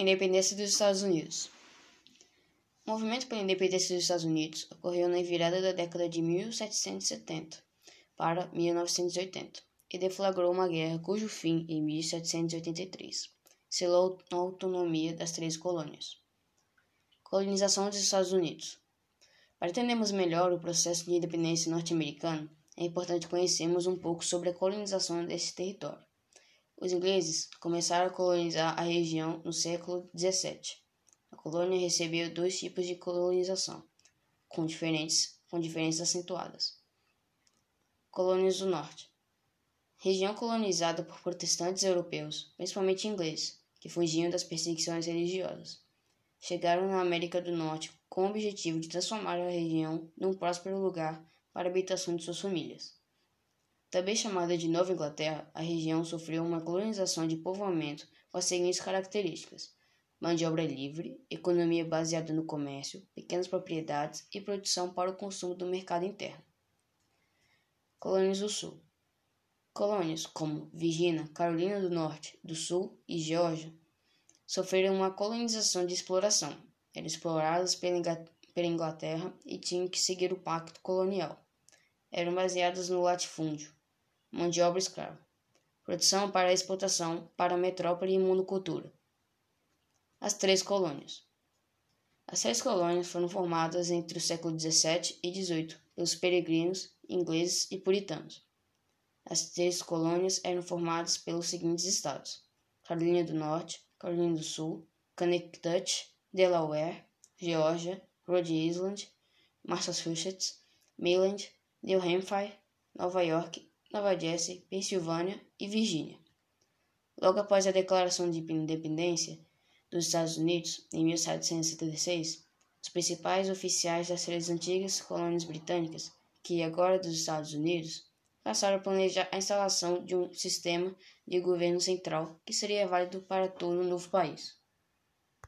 Independência dos Estados Unidos. O movimento pela independência dos Estados Unidos ocorreu na virada da década de 1770 para 1980 e deflagrou uma guerra cujo fim, em 1783, selou a autonomia das três colônias. Colonização dos Estados Unidos. Para entendermos melhor o processo de independência norte-americano, é importante conhecermos um pouco sobre a colonização desse território. Os ingleses começaram a colonizar a região no século XVII. A colônia recebeu dois tipos de colonização, com diferentes, com diferenças acentuadas. Colônias do Norte. Região colonizada por protestantes europeus, principalmente ingleses, que fugiam das perseguições religiosas. Chegaram na América do Norte com o objetivo de transformar a região num próspero lugar para a habitação de suas famílias. Também chamada de Nova Inglaterra, a região sofreu uma colonização de povoamento com as seguintes características: mão de obra livre, economia baseada no comércio, pequenas propriedades e produção para o consumo do mercado interno. Colônias do Sul Colônias como Virgínia, Carolina do Norte, do Sul e Geórgia sofreram uma colonização de exploração. Eram exploradas pela Inglaterra e tinham que seguir o pacto colonial. Eram baseadas no latifúndio mão de obra escrava, produção para exportação para a metrópole e monocultura. As três colônias. As três colônias foram formadas entre o século XVII e XVIII pelos peregrinos, ingleses e puritanos. As três colônias eram formadas pelos seguintes estados: Carolina do Norte, Carolina do Sul, Connecticut, Delaware, Geórgia, Rhode Island, Massachusetts, Maryland, New Hampshire, Nova York Nova Jersey, Pensilvânia e Virgínia. Logo após a declaração de independência dos Estados Unidos, em 1776, os principais oficiais das três antigas colônias britânicas, que agora dos Estados Unidos, passaram a planejar a instalação de um sistema de governo central que seria válido para todo o novo país.